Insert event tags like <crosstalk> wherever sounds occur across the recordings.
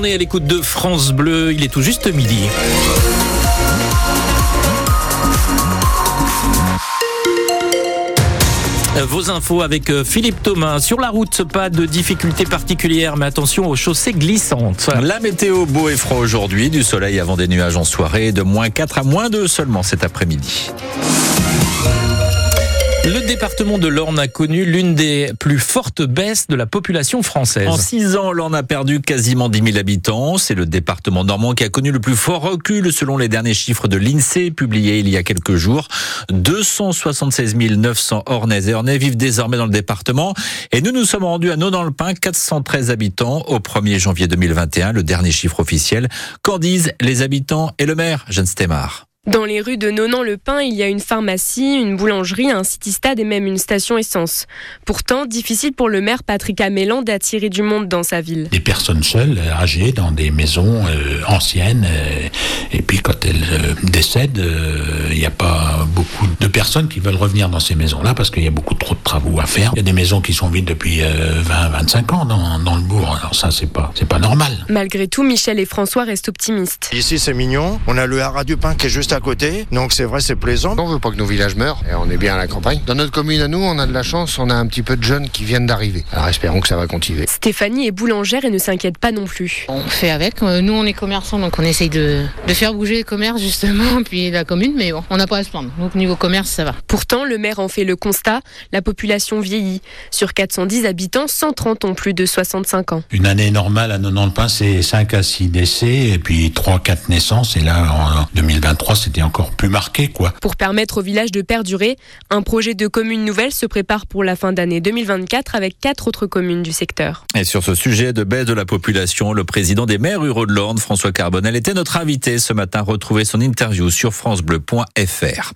journée à l'écoute de France Bleu. Il est tout juste midi. Vos infos avec euh, Philippe Thomas. Sur la route, pas de difficultés particulières, mais attention aux chaussées glissantes. La météo beau et froid aujourd'hui, du soleil avant des nuages en soirée, de moins 4 à moins 2 seulement cet après-midi. Le département de l'Orne a connu l'une des plus fortes baisses de la population française. En 6 ans, l'Orne a perdu quasiment 10 000 habitants. C'est le département normand qui a connu le plus fort recul selon les derniers chiffres de l'INSEE publiés il y a quelques jours. 276 900 Ornais et Ornais vivent désormais dans le département. Et nous nous sommes rendus à Naux-dans-le-Pin, 413 habitants au 1er janvier 2021, le dernier chiffre officiel. Qu'en disent les habitants et le maire, Jeanne Stemar dans les rues de Nonan-le-Pin, il y a une pharmacie, une boulangerie, un city-stade et même une station essence. Pourtant, difficile pour le maire Patrick Amélan d'attirer du monde dans sa ville. Des personnes seules, âgées, dans des maisons euh, anciennes. Euh, et puis quand elles euh, décèdent, il n'y a pas beaucoup de personnes qui veulent revenir dans ces maisons-là parce qu'il y a beaucoup trop de travaux à faire. Il y a des maisons qui sont vides depuis 20-25 ans dans, dans, le bourg. Alors ça, c'est pas, c'est pas normal. Malgré tout, Michel et François restent optimistes. Ici, c'est mignon. On a le haras du pain qui est juste à côté. Donc c'est vrai, c'est plaisant. On veut pas que nos villages meurent et on est bien à la campagne. Dans notre commune à nous, on a de la chance, on a un petit peu de jeunes qui viennent d'arriver. Alors espérons que ça va continuer. Stéphanie est boulangère et ne s'inquiète pas non plus. On fait avec. Euh, nous, on est commerçants, donc on essaye de, de faire bouger les commerces justement, <laughs> puis la commune, mais bon, on n'a pas à se plaindre. Donc niveau commerce, ça va. Pourtant, le maire en fait le constat, la population vieillit. Sur 410 habitants, 130 ont plus de 65 ans. Une année normale à 90 pain, c'est 5 à 6 décès et puis 3-4 naissances. Et là, en 2023, c'était encore plus marqué, quoi. Pour permettre au village de perdurer, un projet de commune nouvelle se prépare pour la fin d'année 2024 avec quatre autres communes du secteur. Et sur ce sujet de baisse de la population, le président des maires ruraux de l'Orne, François Carbonel, était notre invité ce matin. Retrouvez son interview sur francebleu.fr.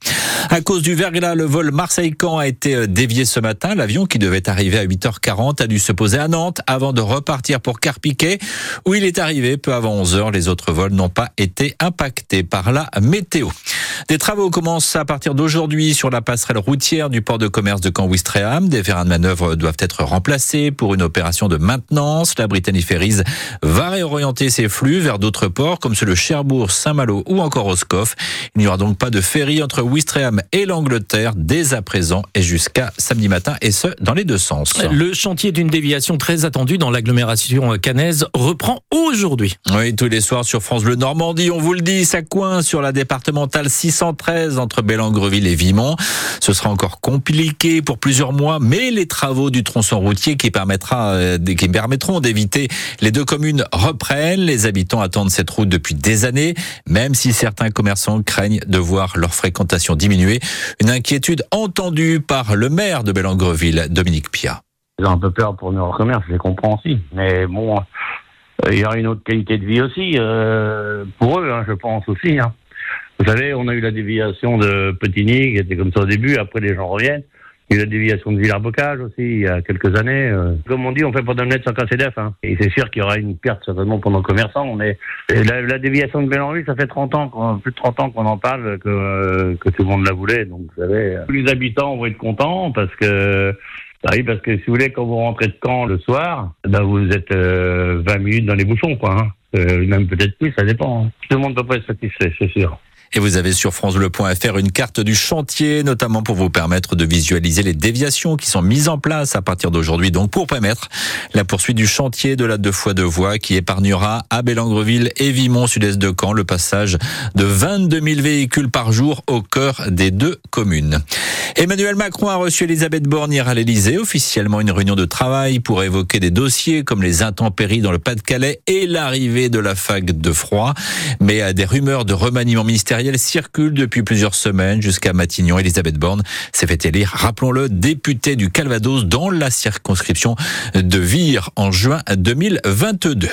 À cause du verglas, le vol Marseille-Caen a été euh, dévié ce matin. L'avion qui devait arriver à 8h40 a dû se poser à Nantes avant de repartir pour Carpiquet, où il est arrivé peu avant 11h. Les autres vols n'ont pas été impactés par la météo. météo. Des travaux commencent à partir d'aujourd'hui sur la passerelle routière du port de commerce de Caen-Ouistreham. Des vérins de manœuvre doivent être remplacés pour une opération de maintenance. La Britannie Ferries va réorienter ses flux vers d'autres ports comme ceux de Cherbourg, Saint-Malo ou encore Oscoff. Il n'y aura donc pas de ferry entre Ouistreham et l'Angleterre dès à présent et jusqu'à samedi matin et ce dans les deux sens. Le chantier d'une déviation très attendue dans l'agglomération canaise reprend aujourd'hui. Oui, tous les soirs sur France Bleu Normandie, on vous le dit, ça coince sur la départementale 613 entre Bellangreville et Vimont. Ce sera encore compliqué pour plusieurs mois, mais les travaux du tronçon routier qui permettra, euh, qui permettront d'éviter les deux communes reprennent. Les habitants attendent cette route depuis des années, même si certains commerçants craignent de voir leur fréquentation diminuer. Une inquiétude entendue par le maire de Bellangreville, Dominique Pia. Ils ont un peu peur pour nos commerces, je les comprends aussi. Mais bon, euh, il y aura une autre qualité de vie aussi, euh, pour eux, hein, je pense aussi. Hein. Vous savez, on a eu la déviation de Petigny, qui était comme ça au début, après les gens reviennent. Il y a eu la déviation de Villars-Bocage aussi, il y a quelques années. Euh. Comme on dit, on fait pas d'omelette sans casser d'œuf. Hein. Et c'est sûr qu'il y aura une perte certainement pour nos commerçants. Mais la, la déviation de Bélanville, ça fait 30 ans, plus de 30 ans qu'on en parle, que, que tout le monde la voulait. Donc, vous savez, tous les habitants vont être contents parce que bah oui, parce que si vous voulez, quand vous rentrez de Caen le soir, bah vous êtes 20 minutes dans les bouchons, quoi. Hein. Euh, même peut-être plus, ça dépend. Hein. Tout le monde ne peut pas être satisfait, c'est sûr. Et vous avez sur francebleu.fr une carte du chantier, notamment pour vous permettre de visualiser les déviations qui sont mises en place à partir d'aujourd'hui, donc pour permettre la poursuite du chantier de la deux fois deux voies qui épargnera à Bellangreville et Vimont, sud-est de Caen, le passage de 22 000 véhicules par jour au cœur des deux communes. Emmanuel Macron a reçu Elisabeth Borne hier à l'Elysée, officiellement une réunion de travail pour évoquer des dossiers comme les intempéries dans le Pas-de-Calais et l'arrivée de la fague de froid. Mais à des rumeurs de remaniement ministériel circulent depuis plusieurs semaines jusqu'à Matignon. Elisabeth Borne s'est fait élire, rappelons-le, députée du Calvados dans la circonscription de Vire en juin 2022.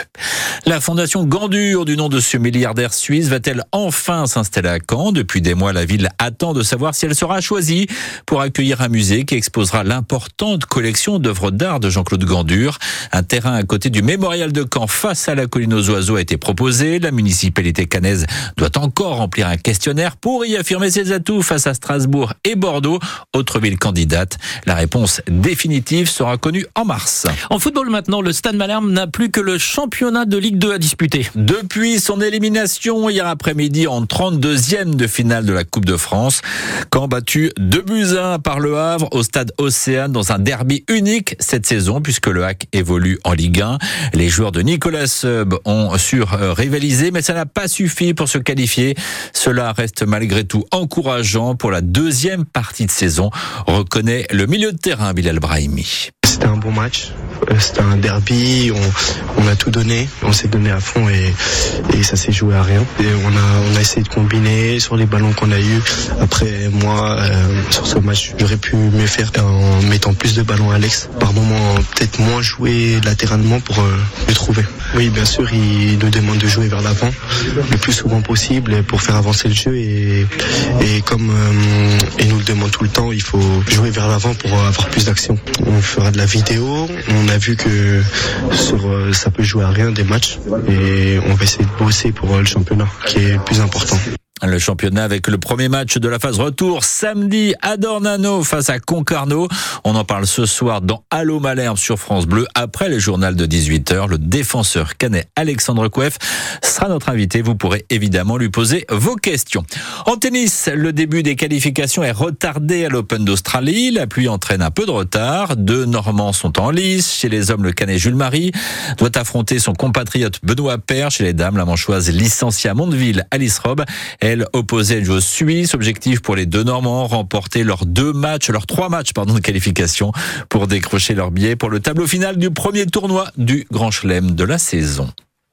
La fondation Gandur, du nom de ce milliardaire suisse, va-t-elle enfin s'installer à Caen? Depuis des mois, la ville attend de savoir si elle sera choisie pour accueillir un musée qui exposera l'importante collection d'œuvres d'art de Jean-Claude Gandur. Un terrain à côté du mémorial de Caen face à la colline aux oiseaux a été proposé. La municipalité canaise doit encore remplir un questionnaire pour y affirmer ses atouts face à Strasbourg et Bordeaux, autre ville candidate. La réponse définitive sera connue en mars. En football maintenant, le Stade Malherbe n'a plus que le championnat de Ligue 2 à disputer. Depuis son élimination hier après-midi en 32e de finale de la Coupe de France, quand battu 2 buts 1 par le Havre au stade Océane dans un derby unique cette saison puisque le HAC évolue en Ligue 1. Les joueurs de Nicolas Sub ont su rivaliser mais ça n'a pas suffi pour se qualifier. Cela reste malgré tout encourageant pour la deuxième partie de saison, reconnaît le milieu de terrain Bilal Brahimi. C'était un bon match. Euh, c'était un derby. On, on, a tout donné. On s'est donné à fond et, et ça s'est joué à rien. Et on a, on a essayé de combiner sur les ballons qu'on a eu. Après, moi, euh, sur ce match, j'aurais pu mieux faire en mettant plus de ballons à l'ex. Par moment, peut-être moins jouer latéralement pour euh, le trouver. Oui, bien sûr, il nous demande de jouer vers l'avant le plus souvent possible pour faire avancer le jeu. Et, et comme euh, il nous le demande tout le temps, il faut jouer vers l'avant pour avoir plus d'action. On fera de la On a vu que euh, ça peut jouer à rien des matchs et on va essayer de bosser pour euh, le championnat qui est plus important. Le championnat avec le premier match de la phase retour samedi à Dornano face à Concarneau. On en parle ce soir dans Allo Malherbe sur France Bleu. Après le journal de 18h, le défenseur canet Alexandre Kouef sera notre invité. Vous pourrez évidemment lui poser vos questions. En tennis, le début des qualifications est retardé à l'Open d'Australie. La pluie entraîne un peu de retard. Deux Normands sont en lice. Chez les hommes, le canet Jules Marie doit affronter son compatriote Benoît Père. Chez les dames, la manchoise licenciée à Mondeville, Alice Robb. Elle opposée à une joueuse suisse. Objectif pour les deux Normands, remporter leurs deux matchs, leurs trois matchs, pardon, de qualification pour décrocher leur billet pour le tableau final du premier tournoi du Grand Chelem de la saison.